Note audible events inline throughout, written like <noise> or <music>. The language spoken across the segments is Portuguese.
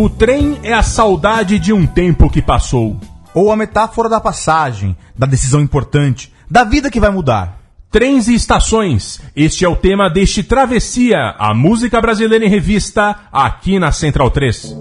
O trem é a saudade de um tempo que passou. Ou a metáfora da passagem, da decisão importante, da vida que vai mudar. Trens e estações. Este é o tema deste Travessia, a música brasileira em revista, aqui na Central 3.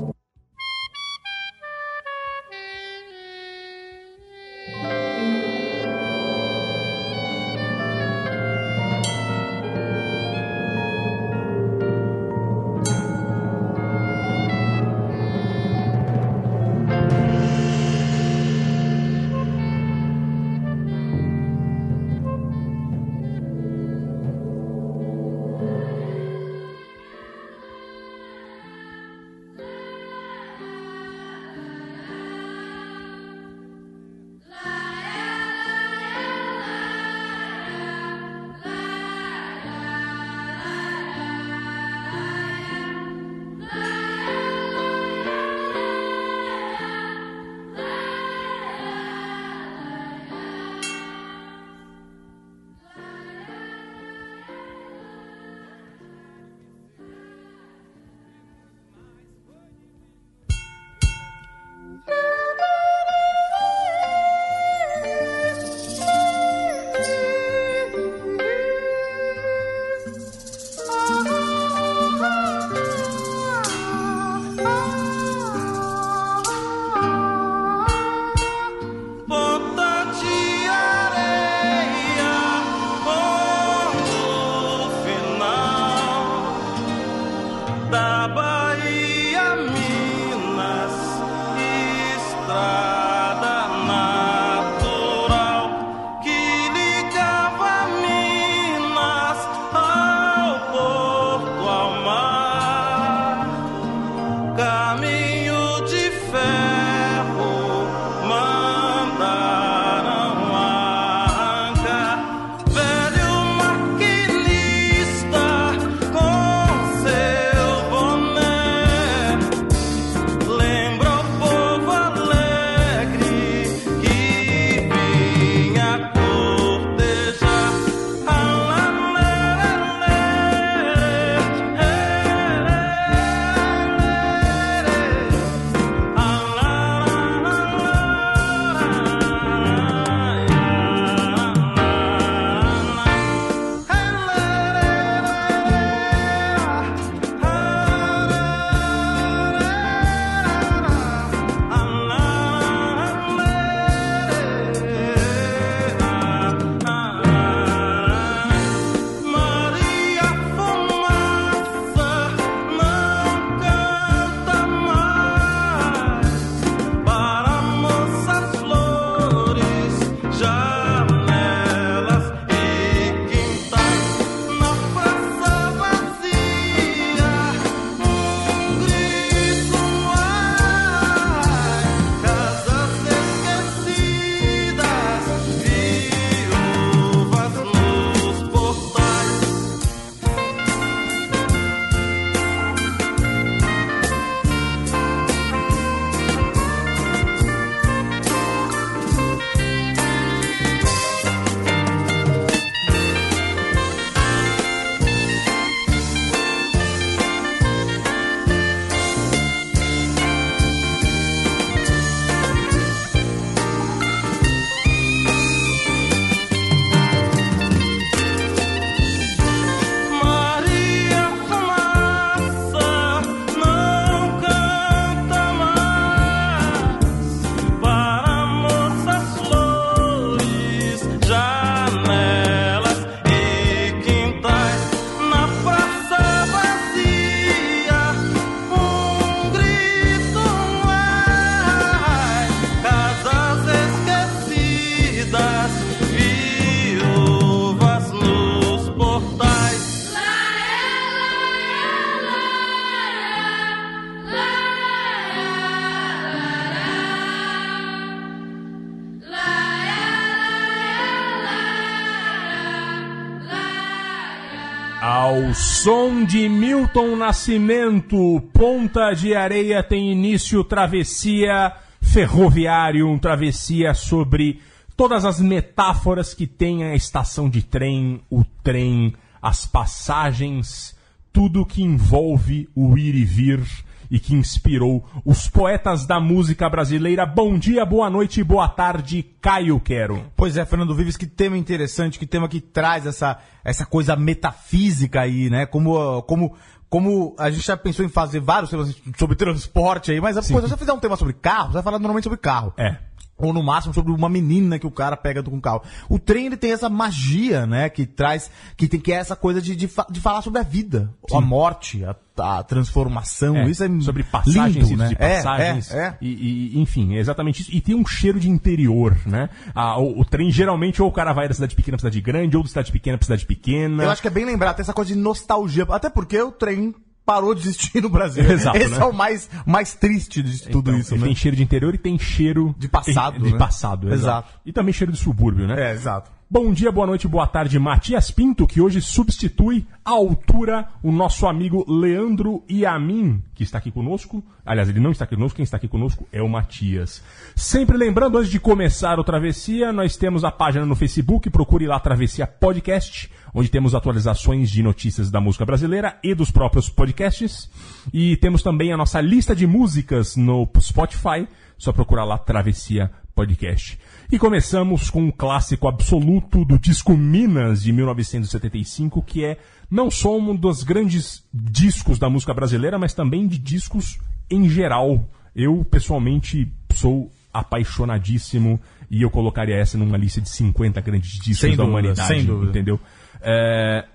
De Milton Nascimento, Ponta de Areia tem início travessia ferroviário, travessia sobre todas as metáforas que tem a estação de trem, o trem, as passagens, tudo que envolve o ir e vir e que inspirou os poetas da música brasileira. Bom dia, boa noite boa tarde, Caio Quero. Pois é, Fernando Vives, que tema interessante, que tema que traz essa, essa coisa metafísica aí, né? Como, como, como a gente já pensou em fazer vários temas sobre transporte aí, mas pô, se você fizer um tema sobre carro, você vai falar normalmente sobre carro. É. Ou no máximo sobre uma menina que o cara pega com o carro. O trem ele tem essa magia, né? Que traz. Que tem que é essa coisa de, de, fa- de falar sobre a vida, a morte, a, a transformação. É, isso é sobre passagens lindo, né? de passagens. É, é, é. E, e, enfim, é exatamente isso. E tem um cheiro de interior, né? Ah, o, o trem, geralmente, ou o cara vai da cidade pequena pra cidade grande, ou da cidade pequena pra cidade pequena. Eu acho que é bem lembrar, tem essa coisa de nostalgia. Até porque o trem parou de existir no Brasil. <laughs> Exato, Esse né? é o mais, mais triste de tudo Então, isso, Tem né? cheiro de interior e tem cheiro De passado, De né? passado, exato. Exato. E também cheiro de subúrbio, né? É, exato. Bom dia, boa noite, boa tarde, Matias Pinto, que hoje substitui à altura o nosso amigo Leandro Iamin, que está aqui conosco. Aliás, ele não está aqui conosco, quem está aqui conosco é o Matias. Sempre lembrando, antes de começar o Travessia, nós temos a página no Facebook, procure lá Travessia Podcast, onde temos atualizações de notícias da música brasileira e dos próprios podcasts. E temos também a nossa lista de músicas no Spotify, só procurar lá Travessia Podcast. E começamos com um clássico absoluto do disco Minas de 1975, que é não só um dos grandes discos da música brasileira, mas também de discos em geral. Eu, pessoalmente, sou apaixonadíssimo e eu colocaria essa numa lista de 50 grandes discos Sem da dúvida, humanidade. sem dúvida. Entendeu? É,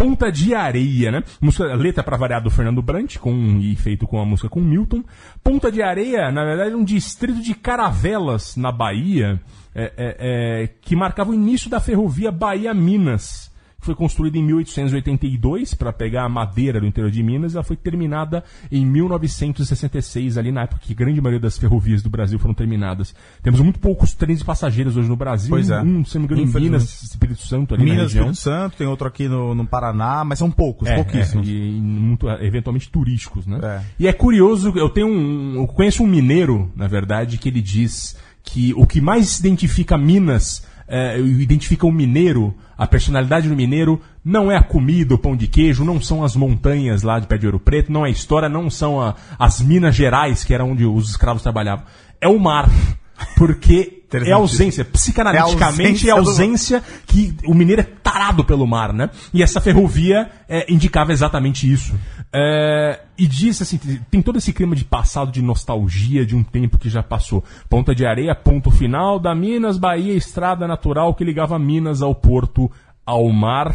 Ponta de Areia, né? Música, letra para variar do Fernando Brant, com, e feito com a música com Milton. Ponta de Areia, na verdade, um distrito de Caravelas, na Bahia, é, é, é, que marcava o início da ferrovia Bahia-Minas. Foi construída em 1882 para pegar a madeira do interior de Minas. Ela foi terminada em 1966, ali na época que a grande maioria das ferrovias do Brasil foram terminadas. Temos muito poucos trens de passageiros hoje no Brasil. Pois é. Um, se não me engano, em. Minas, Espírito Santo, ali na Minas. Espírito Santo, tem outro aqui no, no Paraná, mas são poucos, É, pouquíssimos. é, e muito, eventualmente turísticos, né? É. E é curioso, eu tenho um, eu conheço um mineiro, na verdade, que ele diz que o que mais identifica Minas, é, identifica o mineiro, a personalidade do mineiro, não é a comida, o pão de queijo, não são as montanhas lá de Pé de Ouro Preto, não é a história, não são a- as Minas Gerais, que era onde os escravos trabalhavam. É o mar. <laughs> Porque é ausência, psicanaliticamente é a É ausência do- ausência que o mineiro é tarado pelo mar, né? E essa ferrovia é, indicava exatamente isso. É, e disse assim, tem todo esse clima de passado, de nostalgia, de um tempo que já passou. Ponta de areia, ponto final da Minas, Bahia, estrada natural que ligava Minas ao porto, ao mar.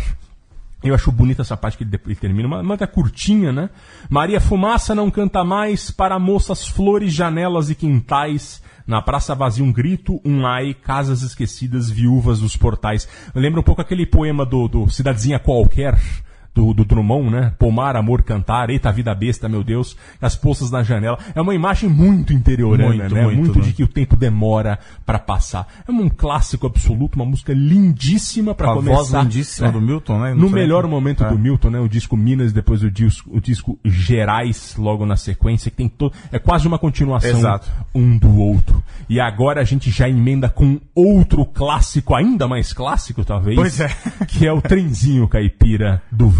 Eu acho bonita essa parte que ele termina, uma manta curtinha, né? Maria Fumaça não canta mais para moças, flores, janelas e quintais. Na praça vazia um grito, um ai, casas esquecidas, viúvas dos portais. Lembra um pouco aquele poema do, do Cidadezinha Qualquer, do, do Drummond, né? Pomar, amor, cantar, eita vida besta, meu Deus, as poças na janela. É uma imagem muito interiorana, Muito, né? muito, muito né? de que o tempo demora pra passar. É um clássico absoluto, uma música lindíssima pra a começar. voz lindíssima É. do Milton, né? No Não sei. melhor momento É. do Milton, né? O disco Minas, depois o disco, o disco Gerais, logo na sequência, que tem todo. É quase uma continuação Exato. um do outro. E agora a gente já emenda com outro clássico, ainda mais clássico, talvez. Pois é. Que é o trenzinho caipira do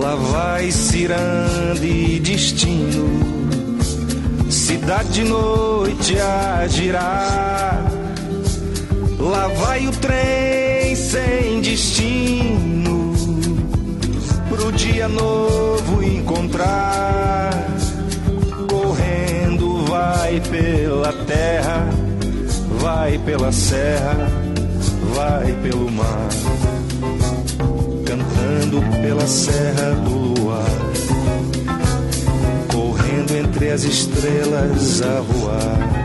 lá vai ciranda e destino, cidade de noite a girar. Lá vai o trem sem destino, pro dia novo encontrar. Correndo vai pela terra, vai pela serra, vai pelo mar, Cantando pela serra do luar, correndo entre as estrelas a voar.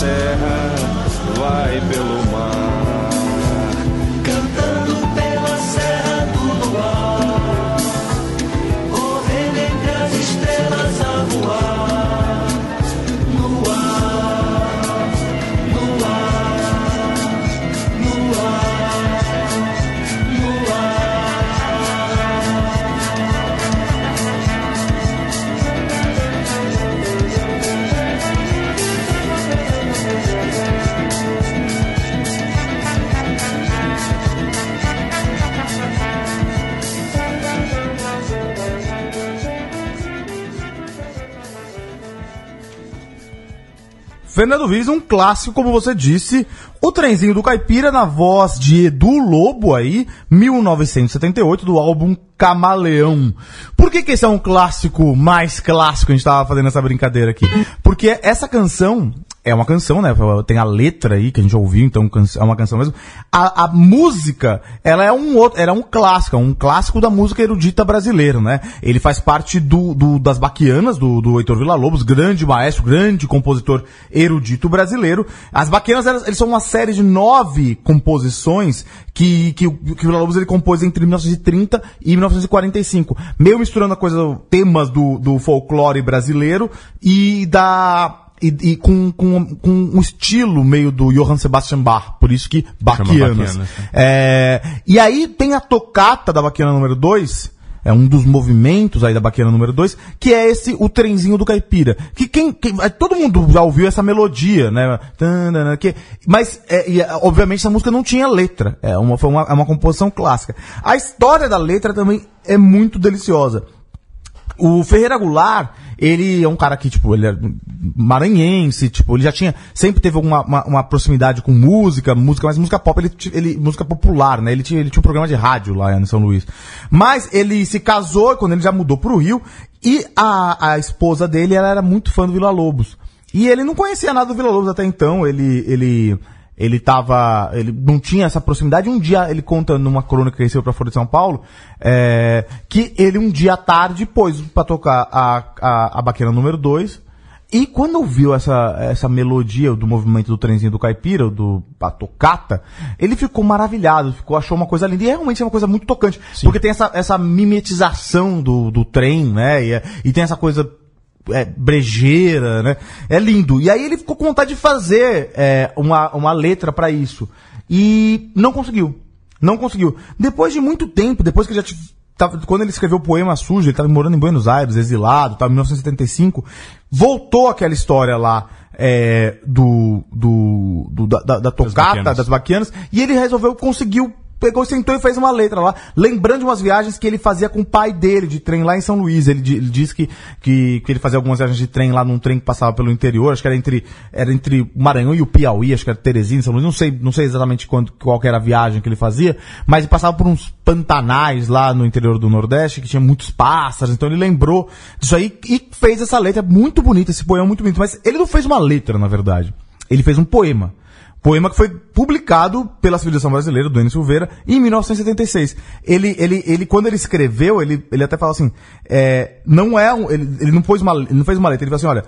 Pela Fernando Viz, um clássico, como você disse. O trenzinho do Caipira, na voz de Edu Lobo aí, 1978, do álbum Camaleão. Por que, que esse é um clássico mais clássico? A gente tava fazendo essa brincadeira aqui. Porque essa canção é uma canção, né? Tem a letra aí que a gente ouviu, então é uma canção mesmo. A, a música, ela é um outro, era um clássico, é um clássico da música erudita brasileira, né? Ele faz parte do, do- das Baquianas, do, do Heitor Villa-Lobos, grande maestro, grande compositor erudito brasileiro. As Baquianas, elas, eles são uma série de nove composições que, que, que o Villa-Lobos ele compôs entre 1930 e 1945. Meio misturando a coisa, temas do, do folclore brasileiro e da e, e com, com, com um estilo meio do Johann Sebastian Bach, por isso que Baquianas. Baquianas, É, e aí tem a tocata da Baquiana número 2, é um dos movimentos aí da Baquiana número 2, que é esse, o trenzinho do caipira. Que quem, quem- é, todo mundo já ouviu essa melodia, né? Que, mas, é, e, é, obviamente, essa música não tinha letra. É uma, foi uma, é uma composição clássica. A história da letra também é muito deliciosa. O Ferreira Goulart, ele é um cara que, tipo, ele é maranhense, tipo, ele já tinha, sempre teve uma, uma, uma proximidade com música, música, mas música pop, ele, ele, música popular, né? Ele tinha, ele tinha um programa de rádio lá em São Luís. Mas ele se casou quando ele já mudou pro Rio, e a, a esposa dele, ela era muito fã do Vila Lobos. E ele não conhecia nada do Vila Lobos até então, ele, ele, ele tava, ele não tinha essa proximidade. Um dia ele conta numa crônica que recebeu pra Folha de São Paulo, é, que ele um dia à tarde pôs pra tocar a, a, a baqueira número 2. E quando ouviu essa, essa melodia do movimento do trenzinho do caipira, do a tocata, ele ficou maravilhado, ficou, achou uma coisa linda. E realmente é uma coisa muito tocante. Porque tem essa, essa mimetização do, do trem, né? E, é- e tem essa coisa é, brejeira, né? É lindo. E aí ele ficou com vontade de fazer é, uma, uma letra pra isso. E não conseguiu. Não conseguiu. Depois de muito tempo, depois que ele já tava, quando ele escreveu o poema sujo, ele estava morando em Buenos Aires, exilado, estava em 1975, voltou aquela história lá é, do, do, do- da, da, tocata, baquianas. das baquianas, e ele resolveu, conseguiu pegou, sentou e fez uma letra lá, lembrando de umas viagens que ele fazia com o pai dele, de trem lá em São Luís. Ele, ele disse que, que, que ele fazia algumas viagens de trem lá num trem que passava pelo interior, acho que era entre, era entre o Maranhão e o Piauí, acho que era Teresina, São Luís, não sei, não sei exatamente quando, qual era a viagem que ele fazia, mas ele passava por uns pantanais lá no interior do Nordeste, que tinha muitos pássaros, então ele lembrou disso aí e fez essa letra muito bonita, esse poema muito bonito, mas ele não fez uma letra, na verdade. Ele fez um poema. Poema que foi publicado pela civilização brasileira, do Enes Silveira, em 1976. Ele, ele, ele, quando ele escreveu, ele, ele até fala assim, é, não é um, ele, ele não pôs uma, ele não fez uma letra, ele falou assim, olha,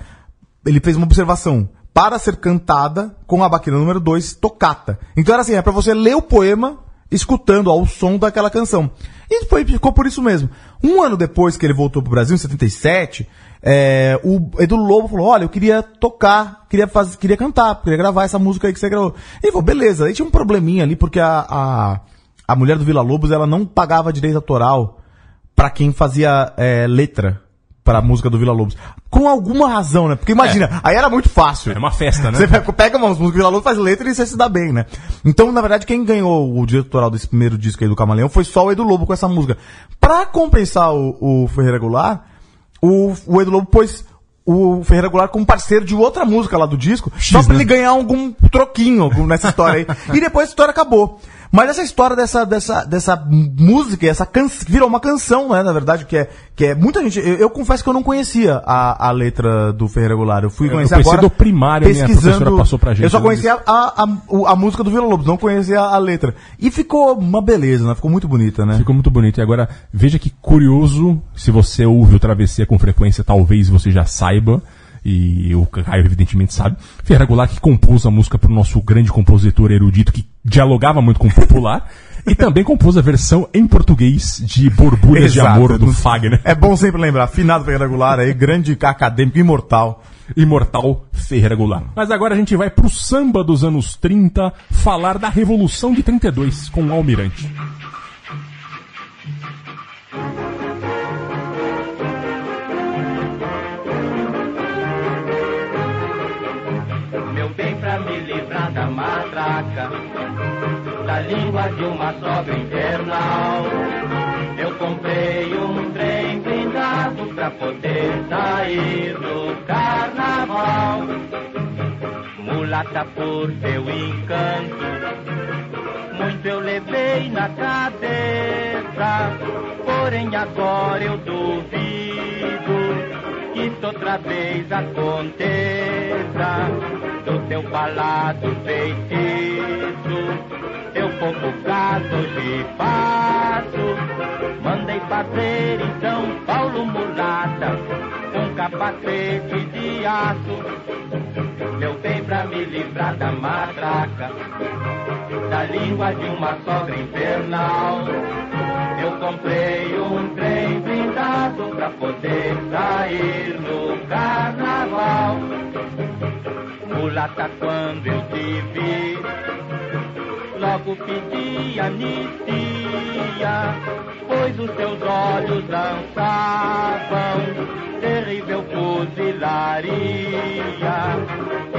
ele fez uma observação, para ser cantada com a baquina número 2, tocata. Então era assim, é pra você ler o poema escutando ao som daquela canção. E foi, ficou por isso mesmo. Um ano depois que ele voltou pro Brasil, em 77, é, o Edu Lobo falou, olha, eu queria tocar, queria fazer, queria cantar, queria gravar essa música aí que você gravou. Ele falou, beleza. Aí tinha um probleminha ali, porque a, a, a mulher do Vila Lobos, ela não pagava direito autoral pra quem fazia é, letra pra música do Vila Lobos. Com alguma razão, né? Porque imagina, aí era muito fácil. É uma festa, né? Você pega- umas músicas do Vila Lobos, faz letra e você se dá bem, né? Então, na verdade, quem ganhou o direito autoral desse primeiro disco aí do Camaleão foi só o Edu Lobo com essa música. Pra compensar o, o Ferreira Goulart, o, o Edu Lobo pôs o Ferreira Goulart como parceiro de outra música lá do disco, só pra né? ele ganhar algum troquinho nessa história aí. <laughs> e depois a história acabou. Mas essa história dessa, dessa, dessa música, essa canção, virou uma canção, né, na verdade, que é, que é muita gente, eu, eu confesso que eu não conhecia a, a letra do Ferreira Goulart, eu fui Eu conhecer conheci agora. do primário, a minha professora passou pra gente. Eu só conhecia a, a, o- a música do Vila Lobos, não conhecia a letra. E ficou uma beleza, né, ficou muito bonita, né. Ficou muito bonito. E agora, veja que curioso, se você ouve o Travessia com frequência, talvez você já saiba, e o Caio evidentemente sabe, Ferreira Goulart que compôs a música para o nosso grande compositor erudito, que dialogava muito com o popular, <laughs> e também compôs a versão em português de Borbulhas de Amor do Fagner. É bom sempre lembrar, finado Ferreira Goulart aí, grande acadêmico, imortal. Imortal Ferreira Goulart. Mas agora a gente vai pro samba dos anos 30 falar da Revolução de 32 com o Almirante. Língua de uma sogra infernal. Eu comprei um trem blindado pra poder sair do carnaval. Mulata por teu encanto Muito eu levei na cabeça. Porém agora eu duvido outra vez aconteça do teu falado feitiço, teu pouco caso de passo. Mandei fazer em São Paulo mulata, um capacete de aço. Meu bem pra me livrar da matraca, da língua de uma sogra infernal. Eu comprei um trem blindado pra poder sair no carnaval. Mulata, quando eu te vi, logo pedi anistia, pois os teus olhos dançavam terrível fuzilaria,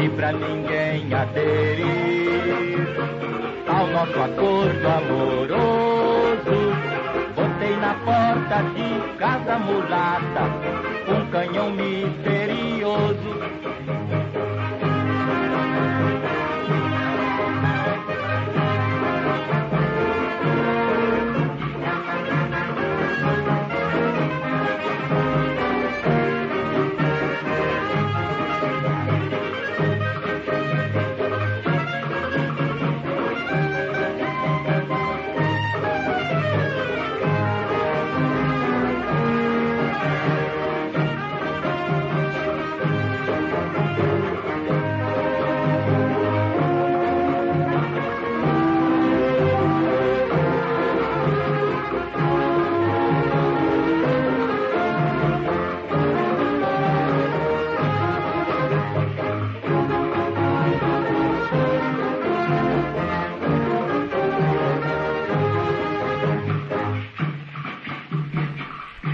e pra ninguém aderir ao nosso acordo amoroso. Botei na porta de casa mulata um canhão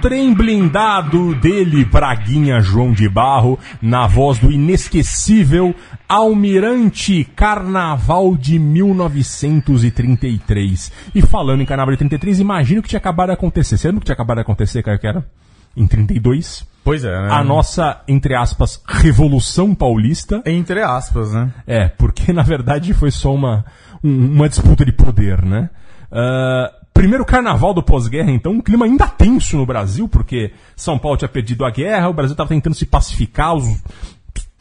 Trem blindado dele, Braguinha João de Barro, na voz do inesquecível Almirante Carnaval de 1933. E falando em Carnaval de 33, imagino que tinha acabado de acontecer. Você lembra o que tinha acabado de acontecer, Caio, que era? Em 32? Pois é, né? A nossa, entre aspas, Revolução Paulista. Entre aspas, né? É, porque na verdade foi só uma, um- uma disputa de poder, né? Ah, primeiro carnaval do pós-guerra, então, um clima ainda tenso no Brasil, porque São Paulo tinha perdido a guerra, o Brasil estava tentando se pacificar, os-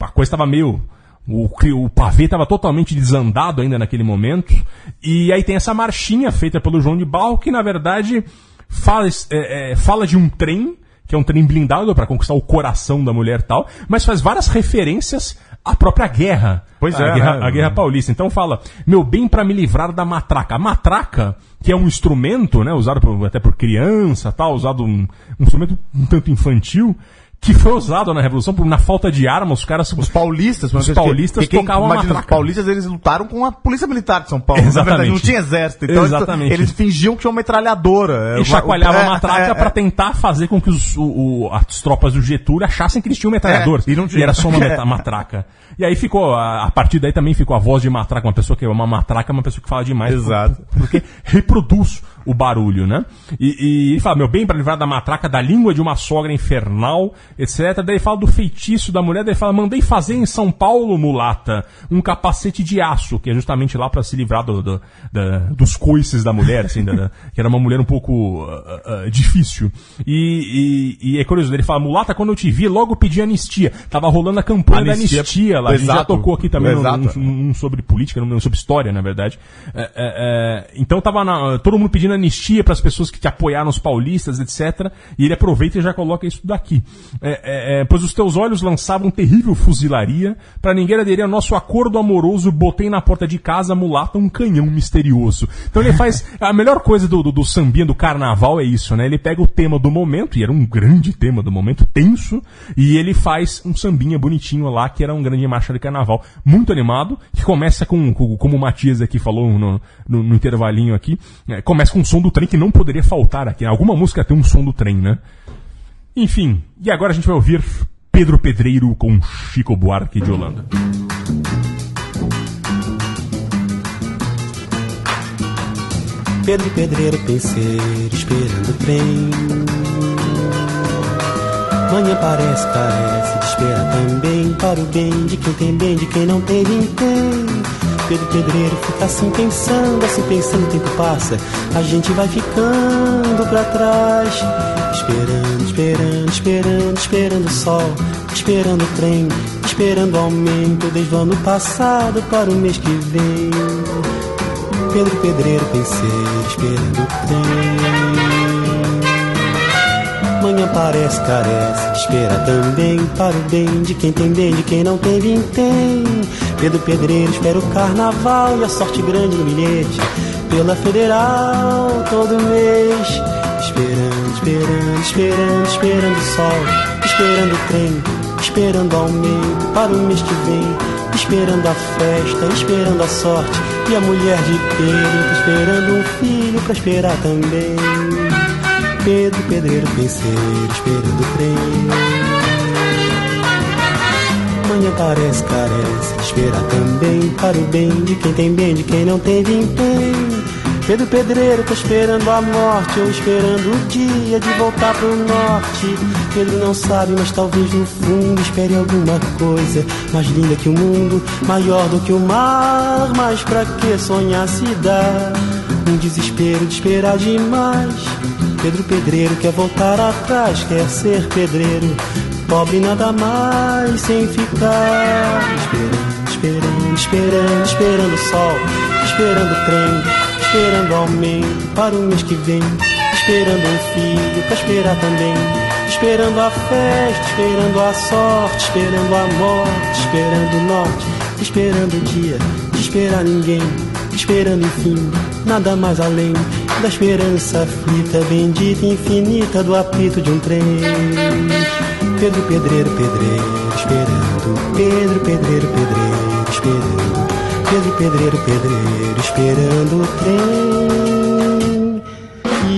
a coisa estava meio. O, o pavê estava totalmente desandado ainda naquele momento. E aí tem essa marchinha feita pelo João de Barro, que na verdade fala, é, é, fala de um trem, que é um trem blindado para conquistar o coração da mulher tal, mas faz várias referências a própria guerra. Pois a é, Guerra, né? a guerra paulista. Então fala, meu bem para me livrar da matraca. A matraca, que é um instrumento, né, usado por- até por criança, tal, usado um, um instrumento um tanto infantil, que foi usado na Revolução por, na falta de armas, os caras... Os paulistas, Os paulistas tocavam a imagina, Os matraca. paulistas eles lutaram com a polícia militar de São Paulo. Na verdade, Exatamente. não tinha exército. Então eles- Exatamente. Eles, fingiam que tinha uma metralhadora. E chacoalhava É, a matraca é, pra é. tentar fazer com que os, o- o- as tropas do Getúlio achassem que eles tinham metralhadores. É, e não tinha. era só uma <laughs> É. matraca. E aí ficou, a, a partir daí também ficou a voz de matraca, uma pessoa que é uma matraca, uma pessoa que fala demais. Exato. por- Porque reproduz o barulho, né? E, e ele fala, meu bem, para livrar da matraca, da língua de uma sogra infernal, etc. Daí fala do feitiço da mulher, daí fala, mandei fazer em São Paulo, mulata, um capacete de aço, que é justamente lá para se livrar do- do- da- dos coices da mulher, assim, da- da- que era uma mulher um pouco ah, ah, difícil. E, e, e é curioso, ele fala, mulata, quando eu te vi, logo pedi anistia. Tava rolando a campanha Anistia, da anistia lá, a gente já exato, tocou aqui também num, num- num sobre política, num, sobre história, na verdade. É, é, é, então tava na- todo mundo pedindo anistia para as pessoas que te apoiaram, os paulistas, etc. E ele aproveita e já coloca isso daqui. É, é, é, pois os teus olhos lançavam terrível fuzilaria, para ninguém aderir ao nosso acordo amoroso, botei na porta de casa, mulata, um canhão misterioso. Então ele faz. <laughs> A melhor coisa do, do, do sambinha do carnaval é isso, né? Ele pega o tema do momento, e era um grande tema do momento, tenso, e ele faz um sambinha bonitinho lá, que era um grande marcha de carnaval. Muito animado, que começa com, com- como o Matias aqui falou no, no, no intervalinho aqui, é, começa com som do trem que não poderia faltar aqui. Alguma música tem um som do trem, né? Enfim, e agora a gente vai ouvir Pedro Pedreiro com Chico Buarque de Holanda. Pedro Pedreiro penseiro esperando o trem Manhã parece, carece de espera também Para o bem de quem tem bem, de quem não tem, tem Pedro Pedreiro fica assim pensando, assim pensando, o tempo passa. A gente vai ficando pra trás. Esperando, esperando, esperando, esperando o sol. Esperando o trem, esperando o aumento Desde o ano passado para o mês que vem. Pedro Pedreiro penseiro esperando o trem. Manhã parece, carece, espera também Para o bem de quem tem bem, de quem não tem, vintém Pedro Pedreiro espera o carnaval E a sorte grande no bilhete. Pela federal todo mês. Esperando, esperando, esperando, esperando o sol. Esperando o trem, esperando aumento Para o mês que vem. Esperando a festa, esperando a sorte. E a mulher de Pedro esperando um filho pra esperar também. Pedro, pedreiro, penseiro, esperando o trem Manhã parece, carece, espera também Para o bem de quem tem bem, de quem não tem vintém Pedro Pedreiro tá esperando a morte Ou esperando o dia de voltar pro norte. Pedro não sabe, mas talvez no fundo Espere alguma coisa mais linda que o mundo Maior do que o mar. Mas pra que sonhar se dá Um desespero de esperar demais. Pedro Pedreiro quer voltar atrás Quer ser pedreiro Pobre nada mais sem ficar. Esperando, esperando, esperando, esperando o sol. Esperando o trem Esperando aumento para o mês que vem. Esperando um filho pra esperar também. Esperando a festa, esperando a sorte Esperando a morte, esperando o norte. Esperando o dia, de esperar ninguém. Esperando enfim, nada mais além Da esperança aflita, bendita, infinita Do apito de um trem Pedro, pedreiro, pedreiro, esperando Pedro, pedreiro, pedreiro, esperando Pedro, pedreiro, pedreiro, esperando o trem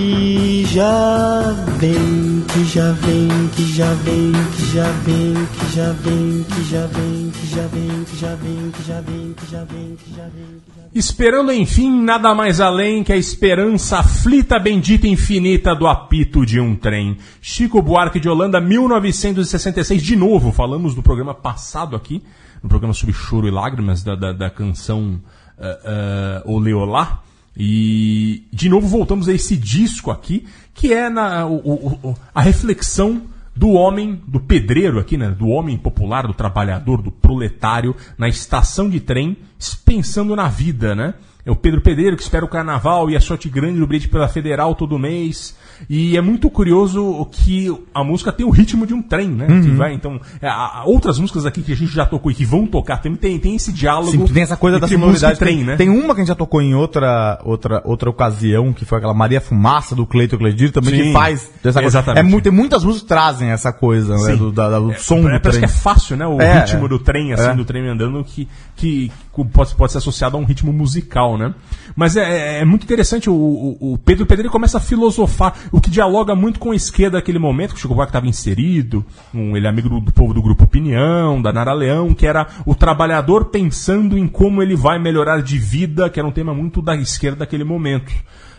que já vem, que já vem, que já vem, que já vem, que já vem, que já vem, que já vem, que já vem, que já vem, que já vem, que já vem. Esperando enfim nada mais além que a esperança aflita, bendita e infinita do apito de um trem. Chico Buarque de Holanda, 1966. De novo, falamos do programa passado aqui, no programa sobre choro e lágrimas, da, da, da canção uh, uh, Oleolá. E de novo voltamos a esse disco aqui, que é na, o, o, a reflexão do homem, do pedreiro aqui, né? Do homem popular, do trabalhador, do proletário, na estação de trem, pensando na vida, né? É o Pedro Pedreiro que espera o carnaval e a sorte grande do bilhete pela Federal todo mês. E é muito curioso que a música tem o ritmo de um trem, né? Uhum. Que vai, então, é, a- a- outras músicas aqui que a gente já tocou e que vão tocar também tem, tem esse diálogo. Sim, tem essa coisa da sonoridade. trem, tem, né? tem uma que a gente já tocou em outra, outra, outra ocasião, que foi aquela Maria Fumaça do Cleiton Cledir, também Sim, que faz essa coisa. exatamente. É muito, tem muitas músicas que trazem essa coisa, né? Do, da- do som É, do parece trem. que é fácil, né? O É, ritmo é. do trem, assim, É. do trem andando, que, que pode, pode ser associado a um ritmo musical, né? Mas é, é muito interessante, o, o- o Pedro Pedreiro começa a filosofar, o que dialoga muito com a esquerda naquele momento, que o Chico Buarque estava inserido, um, ele é amigo do, do povo do Grupo Opinião, da Nara Leão, que era o trabalhador pensando em como ele vai melhorar de vida, que era um tema muito da esquerda daquele momento.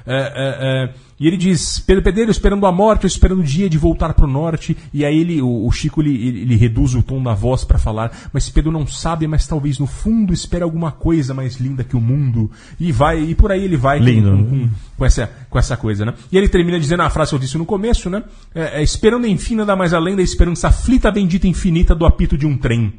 É, é, é, e ele diz, Pedro Pedreiro esperando a morte, esperando o dia de voltar para o norte. E aí ele, o, o Chico ele, ele, ele reduz o tom da voz para falar, mas Pedro não sabe, mas talvez no fundo espere alguma coisa mais linda que o mundo. E vai, e por aí ele vai com- Lindo, com, com, com essa, com essa coisa, né? E ele termina dizendo a frase que eu disse no começo, né? É, é, esperando enfim nada mais além da esperança aflita bendita infinita do apito de um trem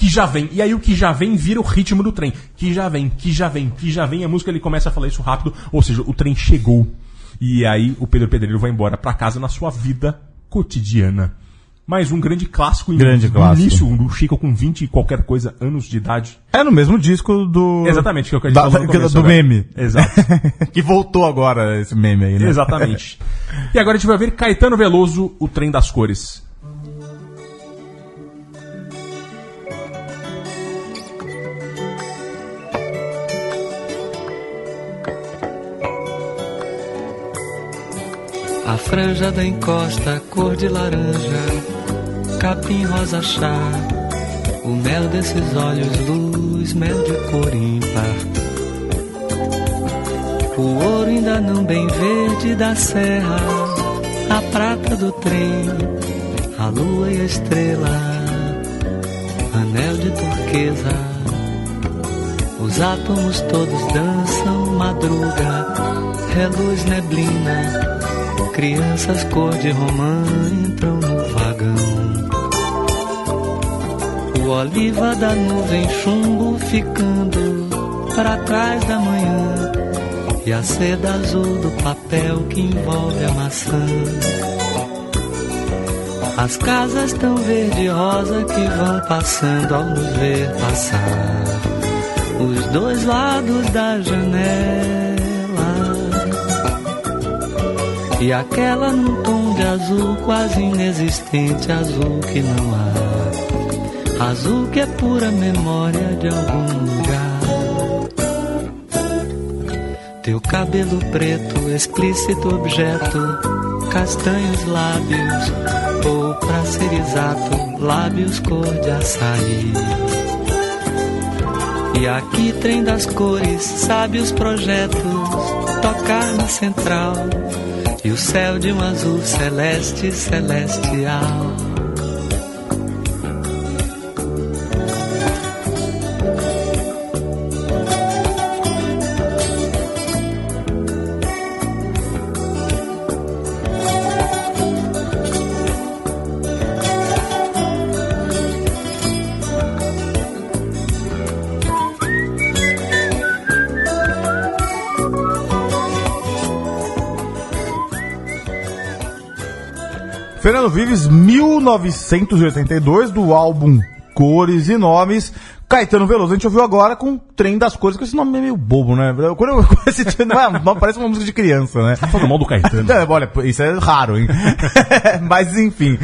que já vem. E aí o que já vem vira o ritmo do trem. Que já vem, que já vem, que já vem. A música ele começa a falar isso rápido, ou seja, o trem chegou. E aí o Pedro Pedreiro vai embora pra casa na sua vida cotidiana. Mais um grande clássico. Grande no clássico. início, do Chico com 20 e qualquer coisa anos de idade. É no mesmo disco do. Exatamente, que é o que a gente da, da- <laughs> começo do meme. Exato. <laughs> que voltou agora esse meme aí, né? Exatamente. <laughs> E agora a gente vai ver Caetano Veloso, o trem das cores. A franja da encosta, cor de laranja, capim rosa chá. O mel desses olhos, luz, mel de cor ímpar. O ouro ainda não bem verde da serra, a prata do trem, a lua e a estrela, anel de turquesa. Os átomos todos dançam, madruga, reluz neblina. Crianças cor de romã entram no vagão. O oliva da nuvem chumbo ficando para trás da manhã. E a seda azul do papel que envolve a maçã. As casas tão verde rosa que vão passando ao nos ver passar. Os dois lados da janela. E aquela num tom de azul quase inexistente, azul que não há. Azul que é pura memória de algum lugar. Teu cabelo preto, explícito objeto, castanhos lábios, ou pra ser exato, lábios cor de açaí. E aqui trem das cores, sabe os projetos, tocar na central, e o céu de um azul celeste, celestial. Fernando Vives, 1982, do álbum Cores e Nomes. Caetano Veloso, a gente ouviu agora com Trem das Cores, que esse nome é meio bobo, né? Quando eu <laughs> não é, não, parece uma música de criança, né? Tá falando mal do Caetano. <laughs> É, olha, isso é raro, hein? <laughs> mas enfim.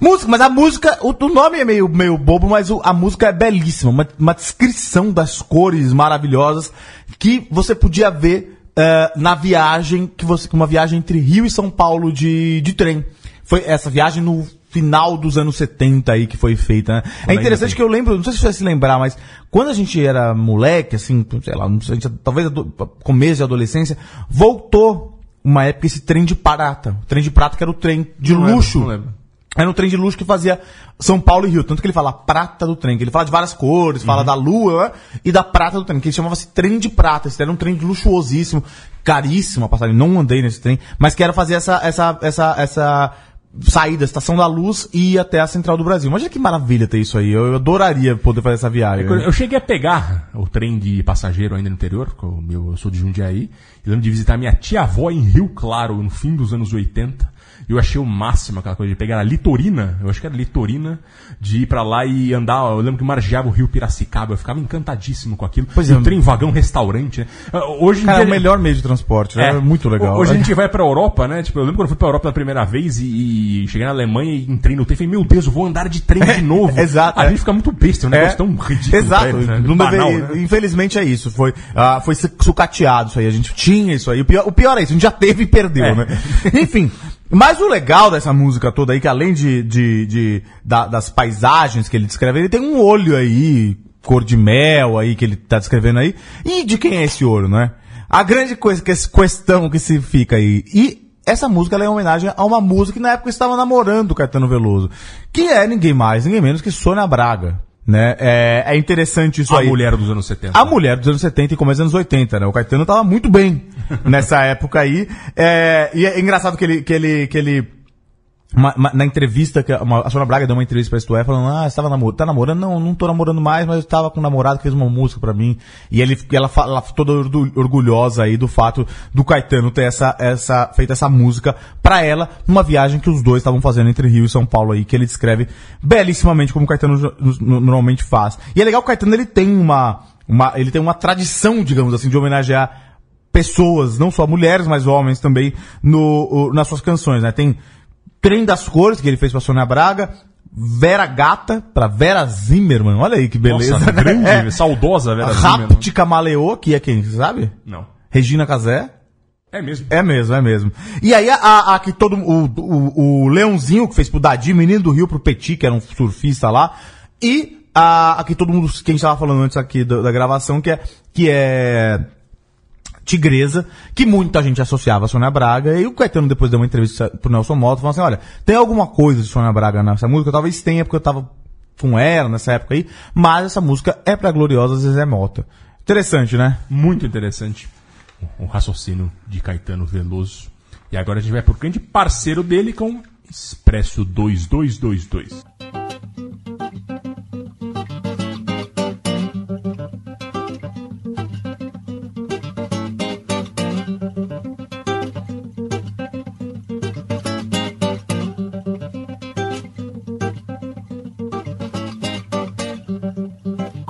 Música, mas a música, o, o nome é meio, meio bobo, mas o- a música é belíssima. Uma, uma descrição das cores maravilhosas que você podia ver eh, na viagem, que você, uma viagem entre Rio e São Paulo de, de trem. Foi essa viagem no final dos anos 70 aí que foi feita, né? É interessante que eu lembro, não sei se você vai se lembrar, mas quando a gente era moleque, assim, sei lá, não sei, talvez começo de adolescência, voltou uma época esse trem de prata. O trem de prata que era o trem de Não lembro, luxo. não lembro. Era um trem de luxo que fazia São Paulo e Rio. Tanto que ele fala prata do trem, que ele fala de várias cores, fala Uhum. da lua né? e da prata do trem, que ele chamava-se trem de prata. Esse era um trem luxuosíssimo, caríssimo a passagem. Não andei nesse trem, mas que era fazer essa, essa, essa, essa sair da Estação da Luz e ir até a Central do Brasil. Imagina que maravilha ter isso aí. Eu, eu adoraria poder fazer essa viagem. né? Eu cheguei a pegar o trem de passageiro ainda no interior, porque eu sou de Jundiaí. Eu lembro de visitar minha tia-avó em Rio Claro, no fim dos anos 80. Eu achei o máximo aquela coisa de pegar a litorina, eu acho que era litorina, de ir pra lá e andar. Eu lembro que margeava o rio Piracicaba, eu ficava encantadíssimo com aquilo. Pois E é. o trem vagão restaurante, né? Hoje em Cara, é o dia- melhor meio de transporte. É, muito legal. Hoje a <laughs> gente vai pra Europa, né? Tipo, eu lembro quando eu fui pra Europa pela primeira vez e, e cheguei na Alemanha e entrei no trem e falei, meu Deus, eu vou andar de trem de <laughs> novo. exato, A é. gente fica muito besta, é um negócio tão ridículo. Exato. eles, né? Não Banal, deveria- né? Infelizmente é isso. Foi, ah, foi su- sucateado isso aí. A gente tinha isso aí. O pior, o pior é isso. A gente já teve e perdeu, É. né? <laughs> Enfim. Mas o legal dessa música toda aí, que além de, de, de- da- das paisagens que ele descreve, ele tem um olho aí, cor de mel aí, que ele tá descrevendo aí. E de quem é esse olho, né? A grande coisa, que questão que se fica aí. E essa música é em homenagem a uma música que na época estava namorando o Caetano Veloso. Que é ninguém mais, ninguém menos que Sônia Braga. Né? É, é interessante isso A aí. mulher dos anos 70. A mulher dos anos 70 e começo dos anos 80, né? O Caetano tava muito bem <laughs> nessa época aí. É, e é engraçado que ele, que ele, que ele uma- uma- na entrevista, que uma- a Sônia Braga deu uma entrevista pra Isto É, falando, ah, você tava namorando, tá namorando? Não, não tô namorando mais, mas eu tava com um namorado que fez uma música pra mim. E ele, ela ela toda orgulhosa aí do fato do Caetano ter essa, essa, feito essa música pra ela, numa viagem que os dois estavam fazendo entre Rio e São Paulo aí, que ele descreve belíssimamente como o Caetano normalmente faz. E é legal que o Caetano, ele tem uma, uma, ele tem uma tradição, digamos assim, de homenagear pessoas, não só mulheres, mas homens também, no, nas suas canções, né? Tem Trem das Cores, que ele fez pra Sônia Braga, Vera Gata, pra Vera Zimmermann, olha aí que beleza. Nossa, né? grande, <laughs> É. saudosa Vera Zimmermann. Raptica Maleô, que é quem, você sabe? Não. Regina Casé. É mesmo. É mesmo, é mesmo. E aí, a, a, que todo. O, o, o Leãozinho, que fez pro Dadi, Menino do Rio pro Petit, que era um surfista lá. E a, a que todo mundo. Que a gente tava falando antes aqui da, da gravação, que é. Que é. Tigresa, que muita gente associava a Sônia Braga, e o Caetano depois deu uma entrevista pro Nelson Mota, falando assim, olha, tem alguma coisa de Sônia Braga nessa música, talvez tenha, porque eu tava com ela nessa época aí, mas essa música é pra gloriosa Zezé Mota. Interessante, né? Muito interessante o raciocínio de Caetano Veloso. E agora a gente vai pro grande parceiro dele com Expresso 2222.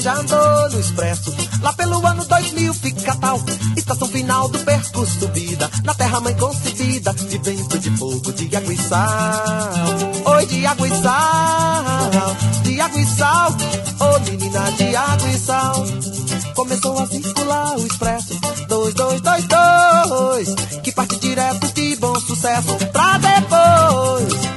Já andou no expresso, lá pelo ano 2000 fica tal. Estação final do percurso subida, na terra mãe concebida, de vento de fogo, de água e sal. Oi, de água e sal, de água e sal. Ô menina de água e sal. Começou a circular o expresso 2222, que parte direto de bom sucesso pra depois.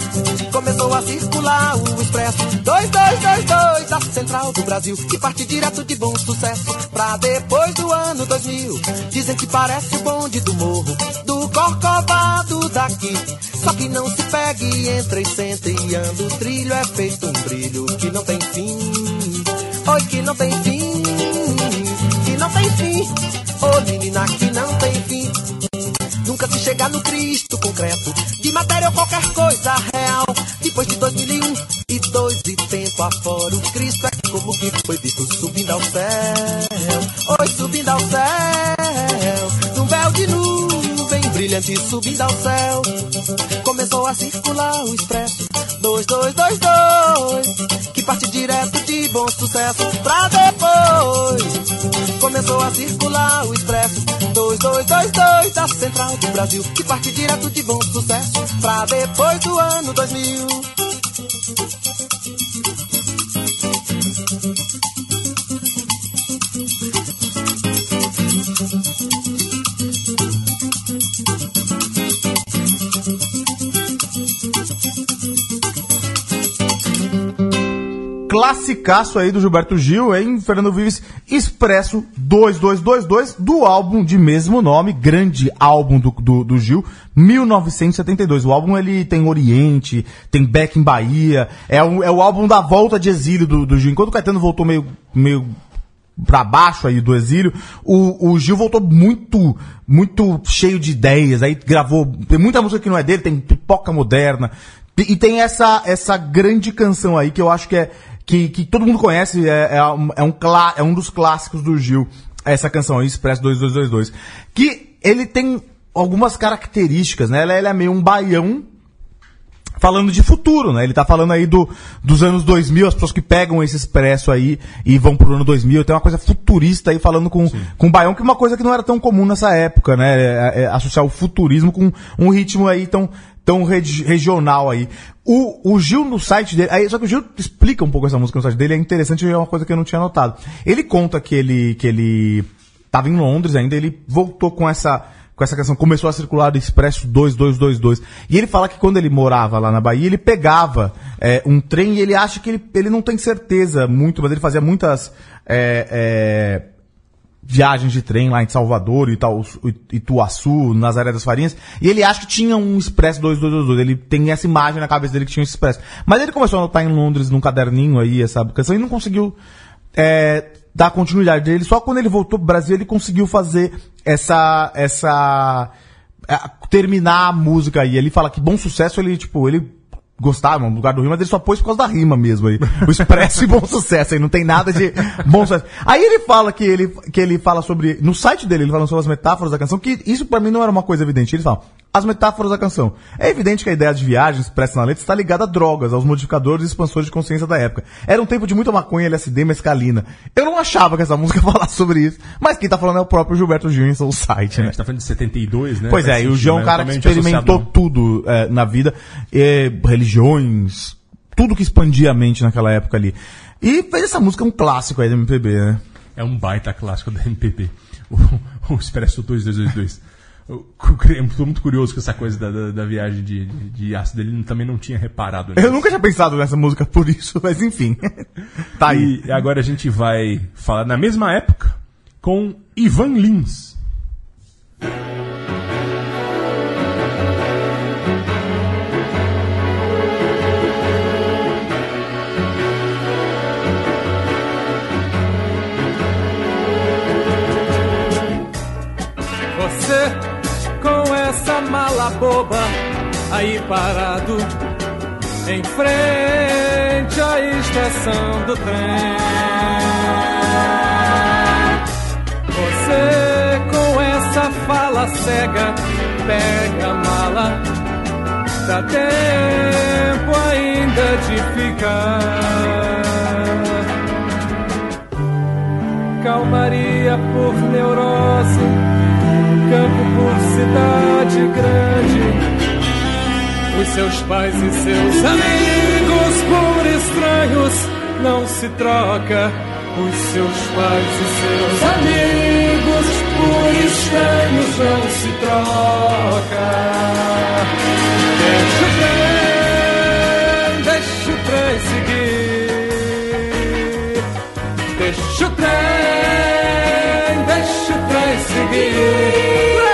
Começou a circular o expresso. 2222 da Central do Brasil Que parte direto de bom sucesso. Pra depois do ano 2000 Dizem que parece o bonde do morro Do corcovado daqui. Só que não se pegue, entra e senta e anda O trilho é feito um brilho que não tem fim. Oi, que não tem fim Que não tem fim. Ô menina, que não tem fim. Nunca se chega no Cristo concreto De matéria ou qualquer coisa Depois de 2001 e dois e tempo afora O Cristo é como que foi visto subindo ao céu. Oi, subindo ao céu Num véu de nuvem brilhante subindo ao céu. Começou a circular o expresso 2222 Que parte direto de bom sucesso Pra depois. Começou a circular o expresso 2222 da Central do Brasil Que parte direto de bom sucesso Pra depois do ano 2000 classicaço aí do Gilberto Gil, hein? Fernando Vives Expresso 2222, do álbum de mesmo nome, grande álbum do, do, do Gil, 1972. O álbum ele tem Oriente, tem Beck em Bahia, é o, é o álbum da volta de exílio do, do Gil. Enquanto o Caetano voltou meio, meio pra baixo aí do exílio, o, o Gil voltou muito, muito cheio de ideias, aí gravou, tem muita música que não é dele, tem pipoca moderna, e tem essa, essa grande canção aí que eu acho que é, que, que todo mundo conhece, é, é, um, é, um, é um dos clássicos do Gil, essa canção aí, Expresso 2222, que ele tem algumas características, né, ele, é meio um baião, falando de futuro, né? Ele tá falando aí do, dos anos 2000, as pessoas que pegam esse expresso aí e vão pro ano 2000, tem uma coisa futurista aí falando com, com o Baião, que é uma coisa que não era tão comum nessa época, né? É, é, associar o futurismo com um ritmo aí tão, tão regi- regional aí. O, o Gil no site dele, aí, só que o Gil explica um pouco essa música no site dele, é interessante, é uma coisa que eu não tinha notado. Ele conta que ele, que ele tava em Londres ainda, ele voltou com essa, com essa canção, começou a circular do Expresso 2222. E ele fala que quando ele morava lá na Bahia, ele pegava é, um trem e ele acha que ele, ele não tem certeza muito, mas ele fazia muitas é, é, viagens de trem lá em Salvador, Itaú, Ituaçu, Nazaré das Farinhas, e ele acha que tinha um Expresso 2222. Ele tem essa imagem na cabeça dele que tinha um Expresso. Mas ele começou a anotar em Londres num caderninho aí essa canção e não conseguiu é, dar continuidade dele. Só quando ele voltou pro Brasil ele conseguiu fazer essa essa é, terminar a música aí. Ele fala que bom sucesso ele tipo ele gostava no lugar do rima, mas ele só pôs por causa da rima mesmo aí. O expresso e bom sucesso aí, não tem nada de bom sucesso. Aí ele fala que ele que ele fala sobre no site dele ele fala sobre as metáforas da canção, que isso pra mim não era uma coisa evidente. Ele fala as metáforas da canção. É evidente que a ideia de viagem expressa na letra está ligada a drogas, aos modificadores e expansores de consciência da época. Era um tempo de muita maconha, LSD e mescalina. Eu não achava que essa <laughs> música falasse sobre isso, mas quem tá falando é o próprio Gilberto Gil em seu site, É, a né? gente tá falando de 72, né? Pois é, e o Gil é um mas cara que experimentou associado, tudo é, na vida, é, religiões, tudo que expandia a mente naquela época ali. E fez essa música um clássico aí do MPB, né? É um baita clássico da MPB. O, <laughs> o Expresso 2222. Eu <laughs> tô muito curioso com essa coisa da, da, da viagem de, de, de ácido. Ele também não tinha reparado Eu nunca tinha pensado nessa música por isso, mas enfim. <laughs> tá aí. E agora a gente vai falar na mesma época com Ivan Lins. Mala boba aí parado em frente à estação do trem. Você com essa fala cega pega a mala, dá tempo ainda de ficar. Calmaria por neurose campo por cidade grande. Seus pais e seus amigos por estranhos não se troca. Os seus pais e seus amigos por estranhos não se troca. Deixa o trem, deixa o trem seguir. Deixa o trem, deixa o trem seguir.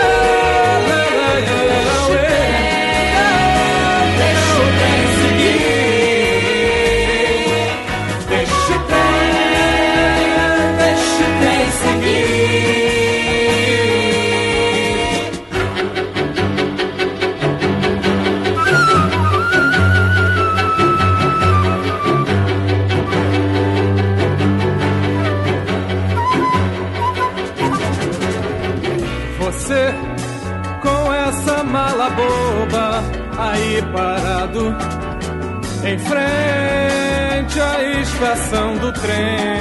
Em frente à estação do trem.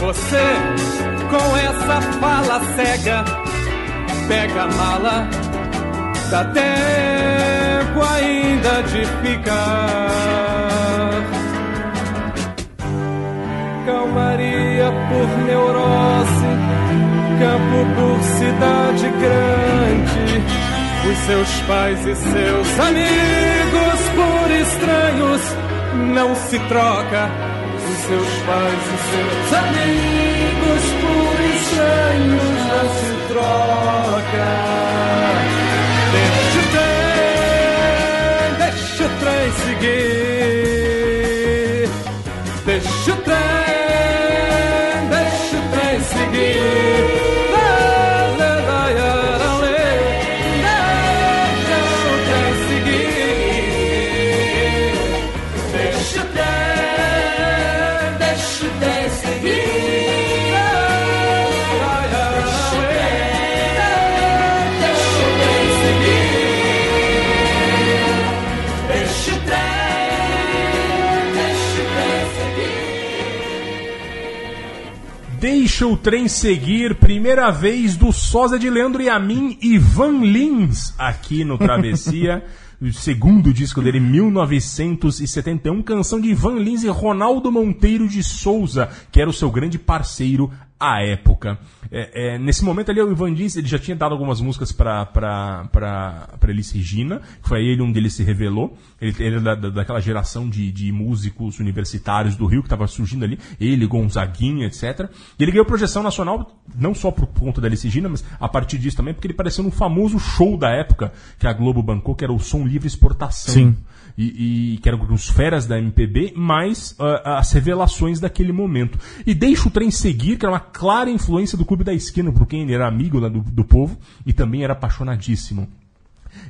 Você com essa fala cega pega a mala, dá tempo ainda de ficar. Calmaria por neurose, campo por cidade grande. Os seus pais e seus amigos por estranhos não se troca. Os seus pais e seus amigos por estranhos não se troca. Deixa o trem seguir, primeira vez do Sósia de Leandro e a mim, Ivan Lins, aqui no Travessia. <laughs> O segundo disco dele, 1971, canção de Ivan Lins e Ronaldo Monteiro de Souza, que era o seu grande parceiro à época. É, é, nesse momento ali, o Ivan Lins ele já tinha dado algumas músicas para Elis Regina, que foi ele onde ele se revelou. Ele, ele era da, da- daquela geração de, de músicos universitários do Rio que estava surgindo ali, ele, Gonzaguinha, etc. E ele ganhou projeção nacional, não só por conta da Elis Regina, mas a partir disso também, porque ele apareceu num famoso show da época que a Globo bancou, que era o Som Livre Exportação. Sim. E, e que eram os feras da MPB, mais ah, as revelações daquele momento. E Deixa o Trem Seguir, que era uma clara influência do Clube da Esquina, por quem ele era amigo lá do, do povo e também era apaixonadíssimo.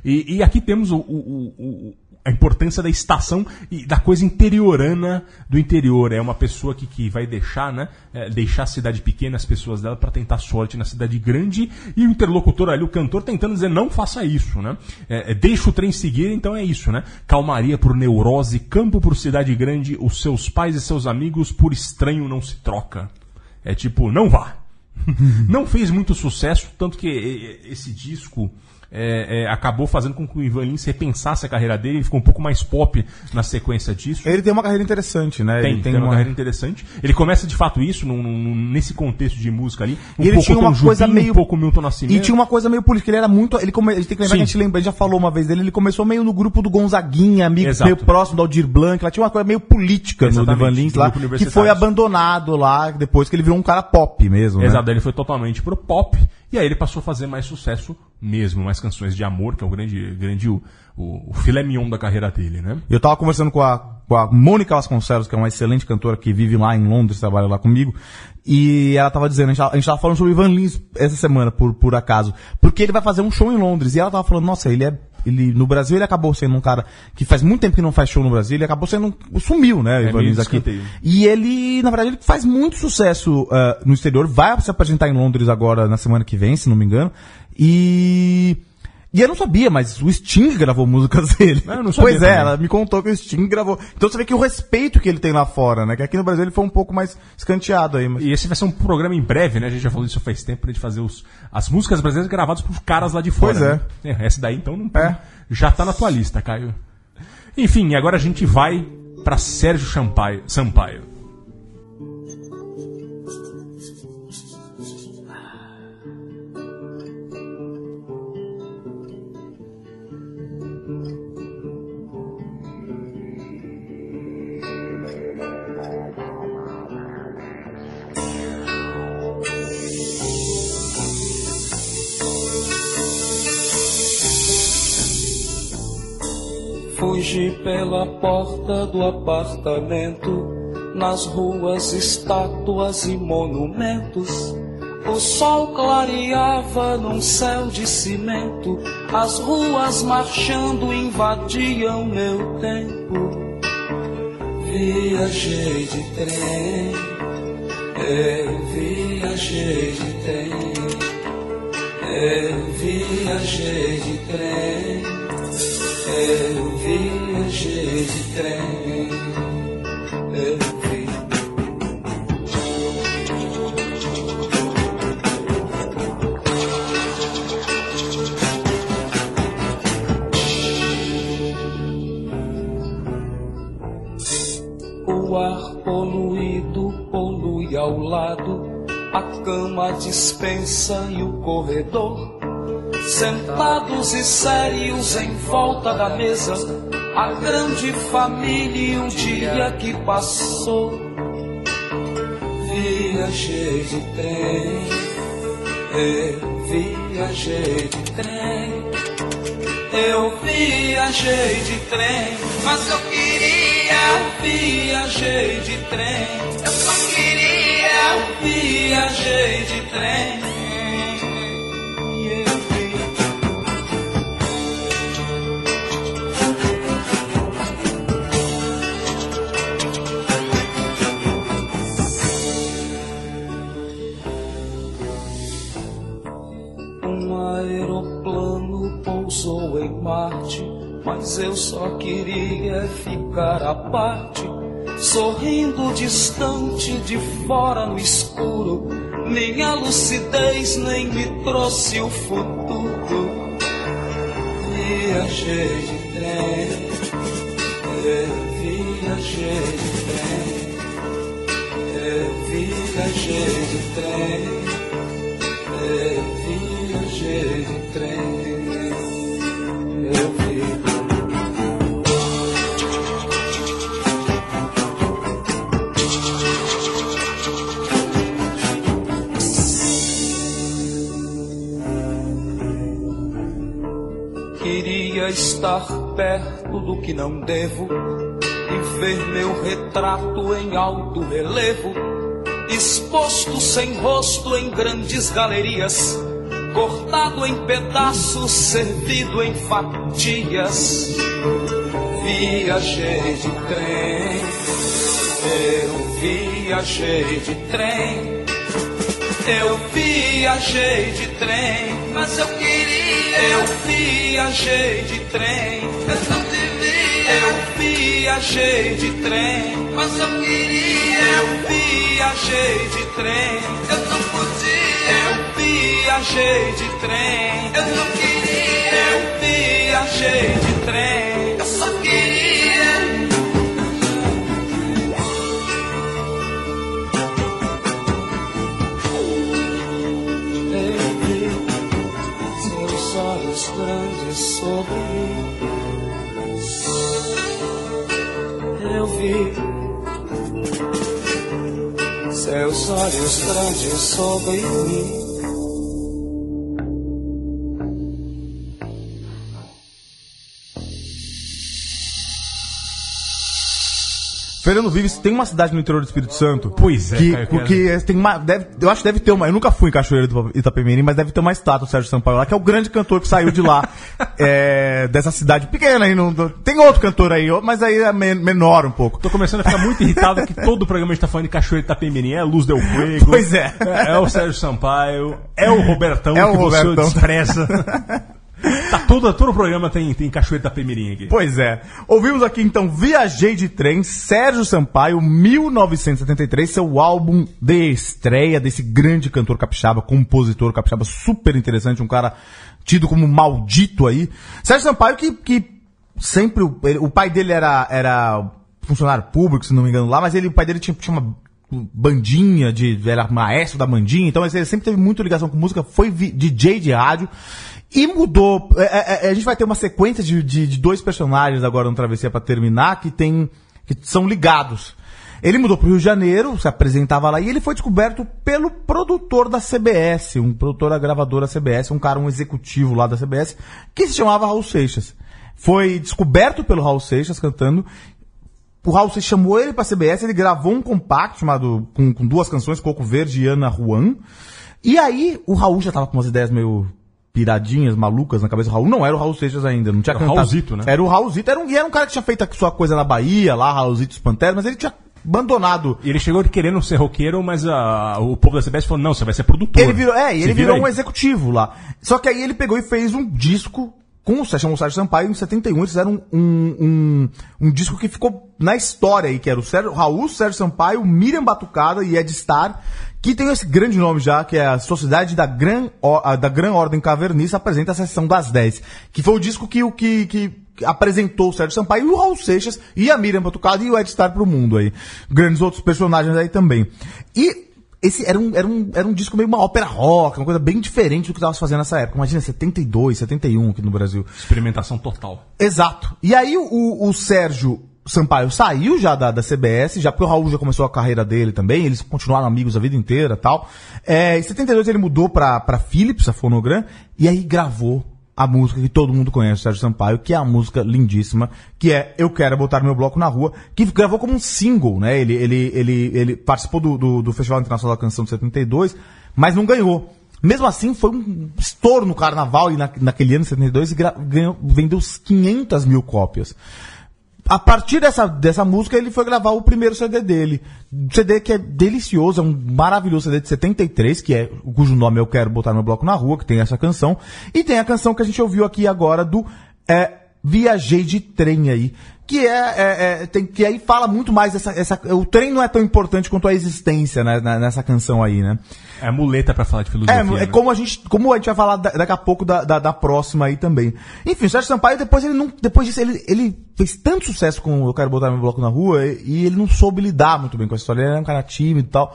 E, e aqui temos o- o- o- a importância da estação e da coisa interiorana do interior. É uma pessoa que, que vai deixar, né? é, deixar a cidade pequena, as pessoas dela, para tentar sorte na cidade grande. E o interlocutor ali, o cantor, tentando dizer não faça isso, né? É, é, deixa o trem seguir, então é isso, né? Calmaria por neurose, campo por cidade grande, os seus pais e seus amigos por estranho não se troca. É tipo, não vá. <laughs> não fez muito sucesso, tanto que esse disco é, é, acabou fazendo com que o Ivan Lins repensasse a carreira dele, ele ficou um pouco mais pop na sequência disso. Ele tem uma carreira interessante, né? Tem, ele tem, uma, carreira interessante. Ele começa de fato isso num- num- nesse contexto de música ali. Um E ele pouco tinha uma Tom coisa Jobim, meio- um pouco Milton Nascimento. E tinha uma coisa meio política, ele era muito. Ele, come, ele tem que lembrar Sim. que a gente lembra, a gente já falou uma vez dele, ele começou meio no grupo do Gonzaguinha, amigo Exato. meio próximo do Aldir Blanc, lá tinha uma coisa meio política no Ivan Lins lá, que foi abandonado lá, depois que ele virou um cara pop mesmo. né? Exato, daí ele foi totalmente pro pop. E aí ele passou a fazer mais sucesso mesmo, mais canções de amor, que é o grande, grande o, o, filé mignon da carreira dele, né? Eu tava conversando com a, com a Mônica Vasconcelos, que é uma excelente cantora que vive lá em Londres, trabalha lá comigo, e ela tava dizendo, a gente tava, a gente tava falando sobre o Ivan Lins essa semana, por, por acaso, porque ele vai fazer um show em Londres, e ela tava falando, nossa, ele é, ele, no Brasil ele acabou sendo um cara que faz muito tempo que não faz show no Brasil, ele acabou sendo, um, sumiu, né, o Ivan meio Lins aqui. escanteio. E ele, na verdade, ele faz muito sucesso ah, no exterior, vai se apresentar em Londres agora, na semana que vem, se não me engano, e... E eu não sabia, mas o Sting gravou músicas <laughs> dele. Ah, eu não sabia pois é, também. ela me contou que o Sting gravou. Então você vê que o respeito que ele tem lá fora, né? Que aqui no Brasil ele foi um pouco mais escanteado aí. Mas... E esse vai ser um programa em breve, né? A gente já falou disso faz tempo pra gente fazer os, as músicas brasileiras gravadas por caras lá de fora. Pois é. né? é. Essa daí então não É. já tá na tua lista, Caio. Enfim, agora a gente vai pra Sérgio Sampaio. Sampaio. Fugi pela porta do apartamento, nas ruas estátuas e monumentos. O sol clareava num céu de cimento, as ruas marchando invadiam meu tempo. Viajei de trem, é, viajei de trem, é, viajei de trem. Eu viajei de trem. O ar poluído polui ao lado, a cama dispensa e o corredor. Sentados e sérios em volta da mesa, a grande família um dia que passou. Viajei de trem, eu viajei de trem. Eu viajei de trem, mas eu queria. Viajei de trem, eu só queria. Viajei de trem. Eu só queria ficar à parte, sorrindo distante de fora no escuro. Minha lucidez nem me trouxe o futuro. Viajei de trem, eu viajei de trem, eu viajei de trem. Eu viajei de trem, estar perto do que não devo e ver meu retrato em alto relevo exposto sem rosto em grandes galerias, cortado em pedaços, servido em fatias. Viajei de trem, eu viajei de trem, eu viajei de trem, mas eu queria. Eu viajei de trem, eu não devia. Eu viajei de trem, mas eu queria. Eu viajei de trem, eu não podia. Eu viajei de trem, eu não queria. Eu viajei de trem, eu só queria. Sobre. Eu vi seus olhos grandes sobre mim. Fernando Vives tem uma cidade no interior do Espírito Santo. Pois é, que, porque tem uma, deve, eu acho que deve ter uma. Eu nunca fui em Cachoeira do Itapemirim, mas deve ter uma estátua do Sérgio Sampaio lá, que é o grande cantor que saiu de lá, <laughs> é, dessa cidade pequena aí. Não, tem outro cantor aí, mas aí é men- menor um pouco. Tô começando a ficar muito irritado que todo o programa a gente tá falando de Cachoeira de Itapemirim. É Luz Del Fuego. Pois é. É, o Sérgio Sampaio. É o Robertão É o que você Robertão. despreza. <laughs> tá todo, todo o programa tem, tem Cachoeira de Itapemirim aqui. Pois é. Ouvimos aqui então Viajei de Trem, Sérgio Sampaio, 1973, seu álbum de estreia desse grande cantor capixaba, compositor capixaba super interessante, um cara tido como maldito aí. Sérgio Sampaio que, que sempre, o, ele- o pai dele era, era funcionário público, se não me engano lá, mas ele, o pai dele tinha, tinha uma bandinha, de, era maestro da bandinha, então ele sempre teve muita ligação com música, foi DJ de rádio, e mudou. é, é, é, a gente vai ter uma sequência de, de, de dois personagens agora no Travessia pra terminar que tem. que são ligados. Ele mudou pro Rio de Janeiro, se apresentava lá, e ele foi descoberto pelo produtor da CBS, um produtor da gravadora CBS, um cara, um executivo lá da CBS, que se chamava Raul Seixas. Foi descoberto pelo Raul Seixas cantando. O Raul Seixas chamou ele pra CBS, ele gravou um compacto chamado, com, com duas canções, Coco Verde e Ana Juan. E aí, o Raul já tava com umas ideias meio piradinhas, malucas na cabeça do Raul. Não era o Raul Seixas ainda, não tinha Era o cantado. Raulzito, né? Era o Raulzito, era um, e era um cara que tinha feito a sua coisa na Bahia, lá, Raulzito dos Panteras, mas ele tinha abandonado. E ele chegou querendo ser roqueiro, mas ah, o povo da CBS falou, não, você vai ser produtor. Ele virou, é, e ele vira virou um executivo lá. Só que aí ele pegou e fez um disco com o Sérgio, Sérgio Sampaio em 71, eles fizeram um, um, um disco que ficou na história aí, que era o Sérgio, Raul, Sérgio Sampaio, Miriam Batucada e Ed Star, que tem esse grande nome já, que é a Sociedade da Gran, da Gran Ordem Cavernista, apresenta a Sessão das 10, que foi o disco que, que, que apresentou o Sérgio Sampaio e o Raul Seixas e a Miriam Batucada e o Ed Star pro mundo aí. Grandes outros personagens aí também. E esse era um, era, um, era um disco meio uma ópera rock, uma coisa bem diferente do que tava se fazendo nessa época. Imagina, 72, 71 aqui no Brasil. Experimentação total. Exato. E aí o, o Sérgio Sampaio saiu já da, da CBS, já porque o Raul já começou a carreira dele também, eles continuaram amigos a vida inteira tal. É, em 72 ele mudou pra, pra Philips, a Fonogram, e aí gravou a música que todo mundo conhece, Sérgio Sampaio, que é a música lindíssima, que é Eu Quero Botar Meu Bloco na Rua, que gravou como um single, né? Ele, ele, ele, ele participou do, do, do Festival Internacional da Canção de 72, mas não ganhou. Mesmo assim, foi um estouro no carnaval e na, naquele ano, 72, e gra- ganhou, vendeu 500 mil cópias. A partir dessa, dessa música, ele foi gravar o primeiro CD dele. Um CD que é delicioso, é um maravilhoso CD de 73, que é, cujo nome eu quero botar no bloco na rua, que tem essa canção. E tem a canção que a gente ouviu aqui agora do é, Viajei de Trem aí. Que é, é, é, tem, que aí fala muito mais dessa, essa, o trem não é tão importante quanto a existência, né, na- nessa canção aí, né? É muleta pra falar de filosofia. É, é né? como a gente, como a gente vai falar da- daqui a pouco da, da, da próxima aí também. Enfim, o Sérgio Sampaio, depois ele não, depois disso, ele, ele fez tanto sucesso com Eu Quero Botar Meu Bloco na Rua, e, e ele não soube lidar muito bem com a história, ele era um cara tímido e tal.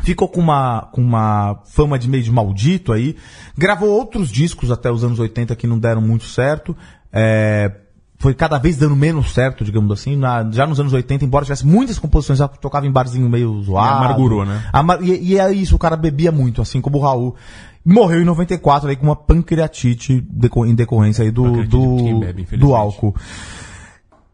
Ficou com uma, com uma fama de meio de maldito aí. Gravou outros discos até os anos 80 que não deram muito certo. É, foi cada vez dando menos certo, digamos assim. Na- já nos anos 80, embora tivesse muitas composições, já tocava em barzinho meio zoado. amargurou, né? Ama- E, e é isso, o cara bebia muito, assim como o Raul. Morreu em 94 aí com uma pancreatite deco- em decorrência aí do, do, bebe, do álcool.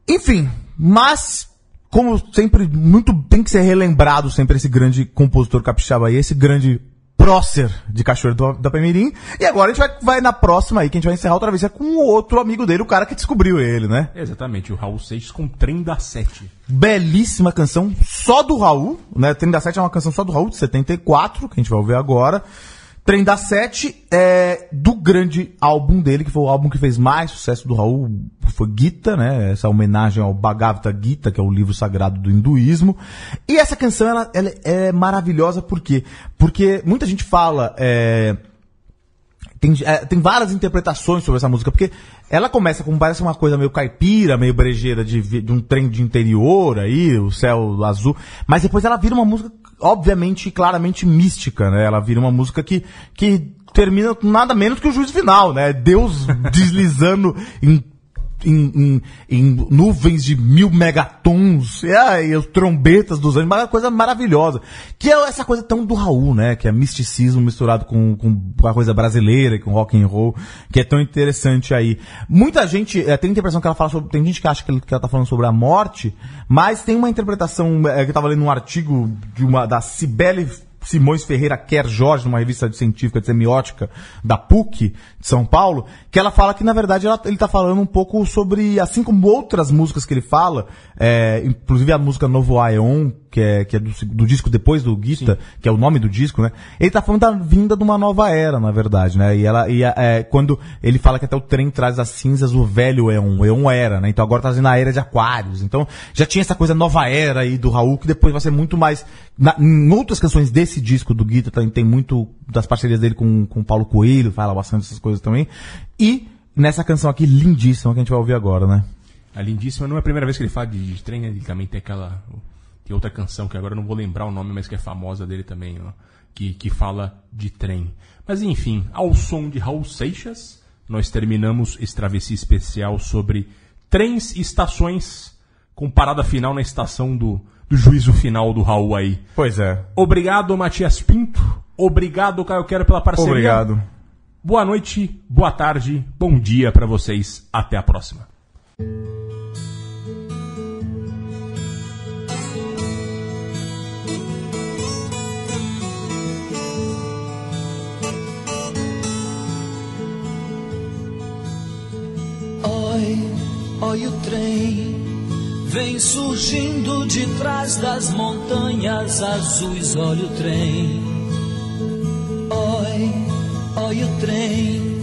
Enfim, mas, como sempre, muito tem que ser relembrado sempre esse grande compositor capixaba aí, esse grande prócer de Cachoeiro do, da Pemirim. E agora a gente vai, vai na próxima aí, que a gente vai encerrar outra vez, é com o outro amigo dele, o cara que descobriu ele, né? Exatamente, o Raul Seixas com Trem da Sete. Belíssima canção, só do Raul, né? Trem da Sete é uma canção só do Raul, de 74, que a gente vai ouvir agora. Trem da Sete é do grande álbum dele, que foi o álbum que fez mais sucesso do Raul, foi Gita, né? Essa homenagem ao Bhagavad Gita, que é o livro sagrado do hinduísmo. E essa canção, ela, ela é maravilhosa por quê? Porque muita gente fala, é, tem, é, tem várias interpretações sobre essa música, porque ela começa como parece uma coisa meio caipira, meio brejeira de, de um trem de interior aí, o céu azul, mas depois ela vira uma música, obviamente, claramente mística, né? Ela vira uma música que, que termina com nada menos que o juízo final, né? Deus <laughs> deslizando em em, em- em nuvens de mil megatons, e, aí, os trombetas dos anjos, uma coisa maravilhosa. Que é essa coisa tão do Raul, né? Que é misticismo misturado com, com a coisa brasileira, com rock and roll, que é tão interessante aí. Muita gente, eh, tem a impressão que ela fala sobre, tem gente que acha que, ele- que ela tá falando sobre a morte, mas tem uma interpretação, eh, que eu tava lendo um artigo de uma, da Cibele Simões Ferreira Quer Jorge, numa revista de científica de semiótica da PUC de São Paulo, que ela fala que, na verdade, ela- ele está falando um pouco sobre, assim como outras músicas que ele fala, é, inclusive a música Novo Aeon, que é, que é do, do disco depois do Gita, que é o nome do disco, né? Ele tá falando da vinda de uma nova era, na verdade, né? E ela, e é, quando ele fala que até o trem traz as cinzas, o velho é um era, né? Então agora tá trazendo a era de aquários. Então já tinha essa coisa nova era aí do Raul, que depois vai ser muito mais, na- em outras canções desse disco do Guita também tem muito das parcerias dele com, com o Paulo Coelho, fala bastante dessas coisas também. E nessa canção aqui lindíssima que a gente vai ouvir agora, né? A lindíssima não é a primeira vez que ele fala de, de trem, né? ele também tem aquela. Tem outra canção que agora eu não vou lembrar o nome, mas que é famosa dele também, ó, que, que fala de trem. Mas enfim, ao som de Raul Seixas, nós terminamos esse travessia especial sobre trens e estações, com parada final na estação do, do juízo final do Raul aí. Pois é. Obrigado, Matias Pinto. Obrigado, Caio Quero, pela parceria. Obrigado. Boa noite, boa tarde, bom dia pra vocês. Até a próxima. Oi, oi o trem vem surgindo de trás das montanhas azuis. Olha o trem. Oi, oi o trem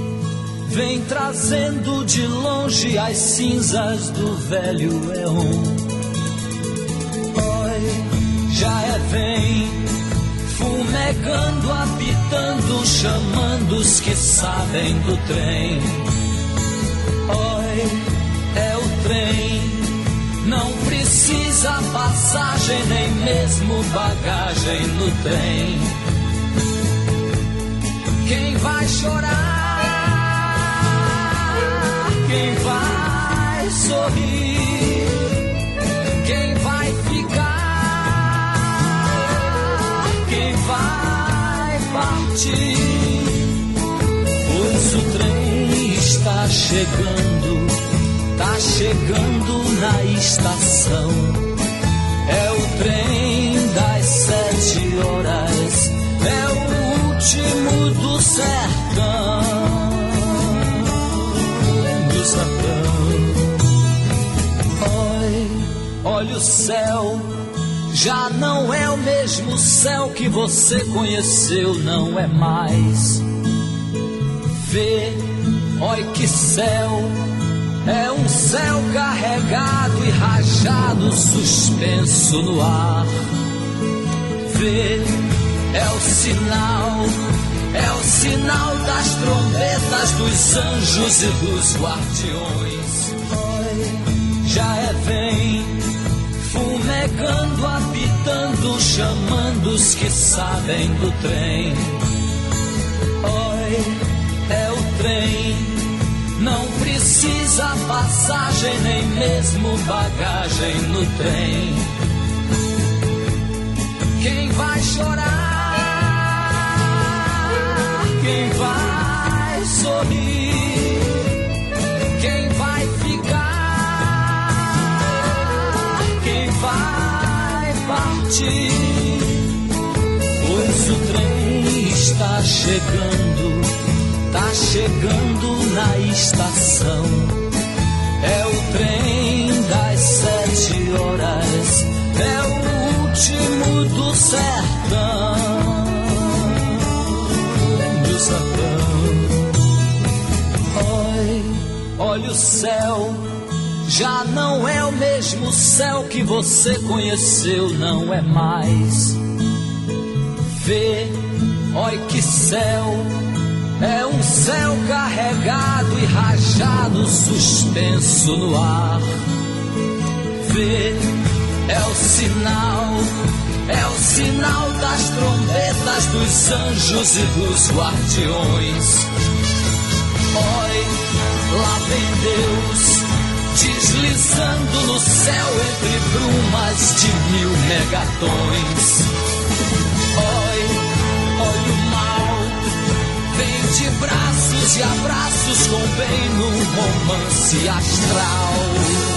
vem trazendo de longe as cinzas do velho Eon. Oi, já é vem fumegando, apitando, chamando os que sabem do trem. Oi, é o trem Não precisa passagem, nem mesmo bagagem no trem. Quem vai chorar? Quem vai sorrir? Quem vai ficar? Quem vai partir? Pois o trem está chegando, tá chegando na estação. É o trem das sete horas, é o último do sertão. Do sertão. Oi, olha o céu. Já não é o mesmo céu que você conheceu, não é mais. Vê, oi que céu. É um céu carregado e rajado, suspenso no ar. Vê, é o sinal, é o sinal das trombetas dos anjos e dos guardiões. Já é vem, fumegando, apitando, chamando os que sabem do trem. Oi, é o trem. Não precisa passagem, nem mesmo bagagem no trem. Quem vai chorar? Quem vai sorrir? Quem vai ficar? Quem vai partir? Pois o trem está chegando, chegando na estação. É o trem das sete horas, é o último do sertão. Do sertão. Oi, olha o céu. Já não é o mesmo céu que você conheceu, não é mais. Vê, oi que céu. É um céu carregado e rajado, suspenso no ar. Vê, é o sinal, é o sinal das trombetas dos anjos e dos guardiões. Oi, lá vem Deus, deslizando no céu entre brumas de mil megatons. De braços e abraços com bem num romance astral.